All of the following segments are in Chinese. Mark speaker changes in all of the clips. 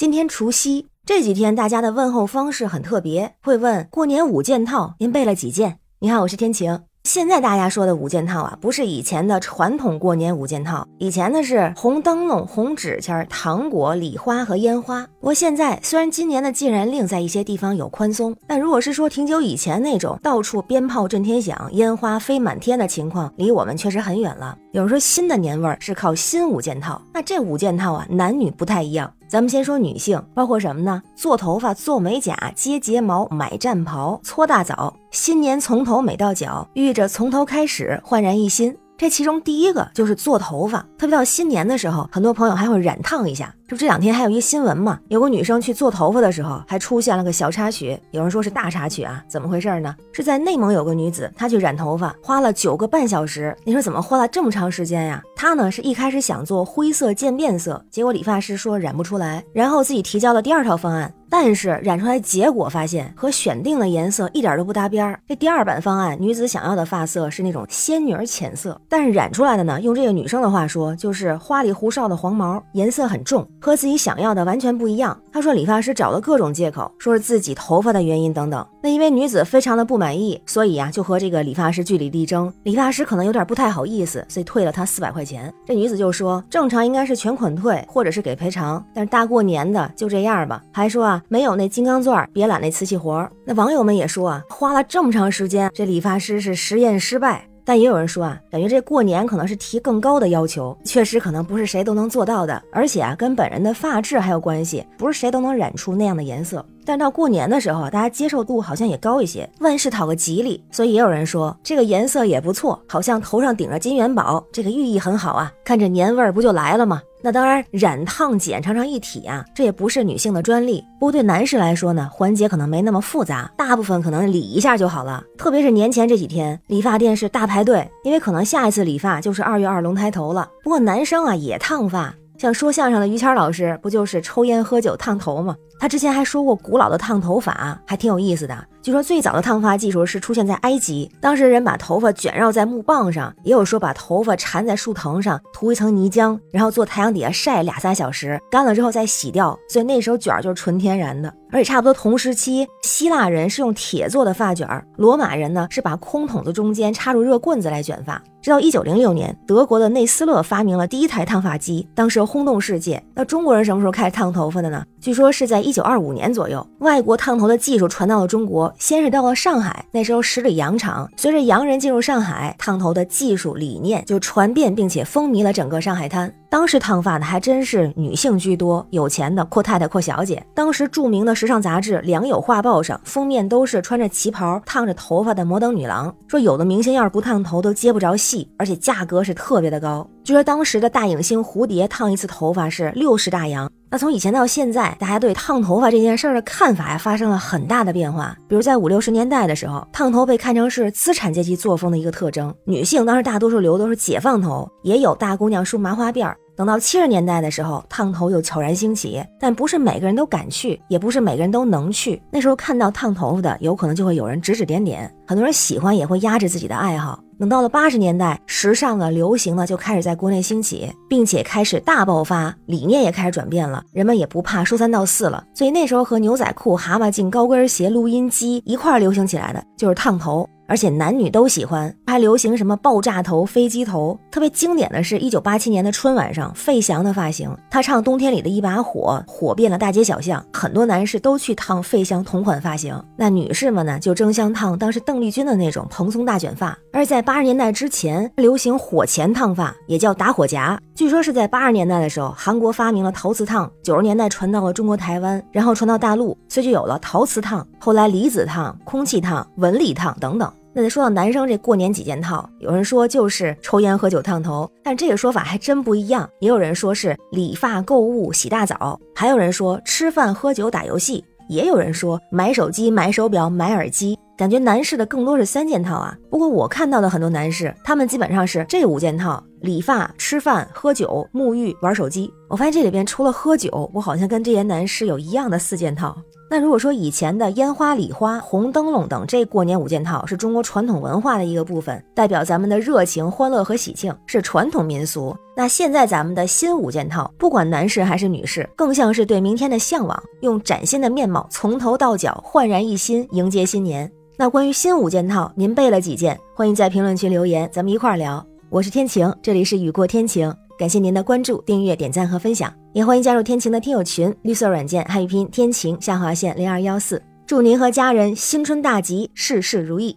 Speaker 1: 今天除夕，这几天大家的问候方式很特别，会问过年五件套，您备了几件？你好，我是天晴。现在大家说的五件套啊，不是以前的传统过年五件套，以前的是红灯笼、红纸钱、糖果、礼花和烟花。不过现在虽然今年的禁燃令在一些地方有宽松，但如果是说挺久以前那种到处鞭炮震天响、烟花飞满天的情况，离我们确实很远了。有人说新的年味儿是靠新五件套，那这五件套啊，男女不太一样。咱们先说女性，包括什么呢？做头发、做美甲、接睫毛、买战袍、搓大澡。新年从头美到脚，遇着从头开始，焕然一新。这其中第一个就是做头发，特别到新年的时候，很多朋友还会染烫一下。就这两天还有一新闻嘛，有个女生去做头发的时候，还出现了个小插曲，有人说是大插曲啊，怎么回事呢？是在内蒙有个女子，她去染头发，花了九个半小时。你说怎么花了这么长时间呀？她呢是一开始想做灰色渐变色，结果理发师说染不出来，然后自己提交了第二套方案，但是染出来结果发现和选定的颜色一点都不搭边儿。这第二版方案，女子想要的发色是那种仙女儿浅色，但是染出来的呢，用这个女生的话说，就是花里胡哨的黄毛，颜色很重。和自己想要的完全不一样。她说理发师找了各种借口，说是自己头发的原因等等。那因为女子非常的不满意，所以呀就和这个理发师据理力争。理发师可能有点不太好意思，所以退了她四百块钱。这女子就说正常应该是全款退，或者是给赔偿，但是大过年的就这样吧。还说啊没有那金刚钻，别揽那瓷器活。那网友们也说啊花了这么长时间，这理发师是实验失败。但也有人说啊，感觉这过年可能是提更高的要求，确实可能不是谁都能做到的，而且啊，跟本人的发质还有关系，不是谁都能染出那样的颜色。但到过年的时候，大家接受度好像也高一些，万事讨个吉利，所以也有人说这个颜色也不错，好像头上顶着金元宝，这个寓意很好啊，看着年味儿不就来了吗？那当然，染烫剪常常一体啊，这也不是女性的专利。不过对男士来说呢，环节可能没那么复杂，大部分可能理一下就好了。特别是年前这几天，理发店是大排队，因为可能下一次理发就是二月二龙抬头了。不过男生啊也烫发，像说相声的于谦老师，不就是抽烟喝酒烫头吗？他之前还说过古老的烫头法，还挺有意思的。据说最早的烫发技术是出现在埃及，当时人把头发卷绕在木棒上，也有说把头发缠在树藤上，涂一层泥浆，然后坐太阳底下晒俩仨小时，干了之后再洗掉。所以那时候卷儿就是纯天然的。而且差不多同时期，希腊人是用铁做的发卷儿，罗马人呢是把空筒子中间插入热棍子来卷发。直到一九零六年，德国的内斯勒发明了第一台烫发机，当时轰动世界。那中国人什么时候开始烫头发的呢？据说是在一九二五年左右，外国烫头的技术传到了中国，先是到了上海，那时候十里洋场。随着洋人进入上海，烫头的技术理念就传遍，并且风靡了整个上海滩。当时烫发的还真是女性居多，有钱的阔太太、阔小姐。当时著名的时尚杂志《良友画报》上封面都是穿着旗袍、烫着头发的摩登女郎，说有的明星要是不烫头都接不着戏，而且价格是特别的高。据说当时的大影星蝴蝶烫一次头发是六十大洋。那从以前到现在，大家对烫头发这件事儿的看法呀发生了很大的变化。比如在五六十年代的时候，烫头被看成是资产阶级作风的一个特征，女性当时大多数留都是解放头，也有大姑娘梳麻花辫儿。等到七十年代的时候，烫头又悄然兴起，但不是每个人都敢去，也不是每个人都能去。那时候看到烫头发的，有可能就会有人指指点点，很多人喜欢也会压制自己的爱好。等到了八十年代，时尚的、流行呢就开始在国内兴起，并且开始大爆发，理念也开始转变了，人们也不怕说三道四了。所以那时候和牛仔裤、蛤蟆镜、高跟鞋、录音机一块流行起来的就是烫头。而且男女都喜欢，还流行什么爆炸头、飞机头。特别经典的是一九八七年的春晚上，费翔的发型，他唱《冬天里的一把火》，火遍了大街小巷，很多男士都去烫费翔同款发型。那女士们呢，就争相烫当时邓丽君的那种蓬松大卷发。而在八十年代之前，流行火钳烫发，也叫打火夹。据说是在八十年代的时候，韩国发明了陶瓷烫，九十年代传到了中国台湾，然后传到大陆，所以就有了陶瓷烫，后来离子烫、空气烫、纹理烫等等。那说到男生这过年几件套，有人说就是抽烟喝酒烫头，但这个说法还真不一样。也有人说是理发购物洗大澡，还有人说吃饭喝酒打游戏，也有人说买手机买手表买耳机。感觉男士的更多是三件套啊。不过我看到的很多男士，他们基本上是这五件套：理发、吃饭、喝酒、沐浴、玩手机。我发现这里边除了喝酒，我好像跟这些男士有一样的四件套。那如果说以前的烟花礼花、红灯笼等这过年五件套是中国传统文化的一个部分，代表咱们的热情、欢乐和喜庆，是传统民俗。那现在咱们的新五件套，不管男士还是女士，更像是对明天的向往，用崭新的面貌，从头到脚焕然一新，迎接新年。那关于新五件套，您备了几件？欢迎在评论区留言，咱们一块儿聊。我是天晴，这里是雨过天晴。感谢您的关注、订阅、点赞和分享，也欢迎加入天晴的听友群，绿色软件汉语拼音天晴下划线零二幺四，祝您和家人新春大吉，事事如意，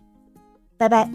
Speaker 1: 拜拜。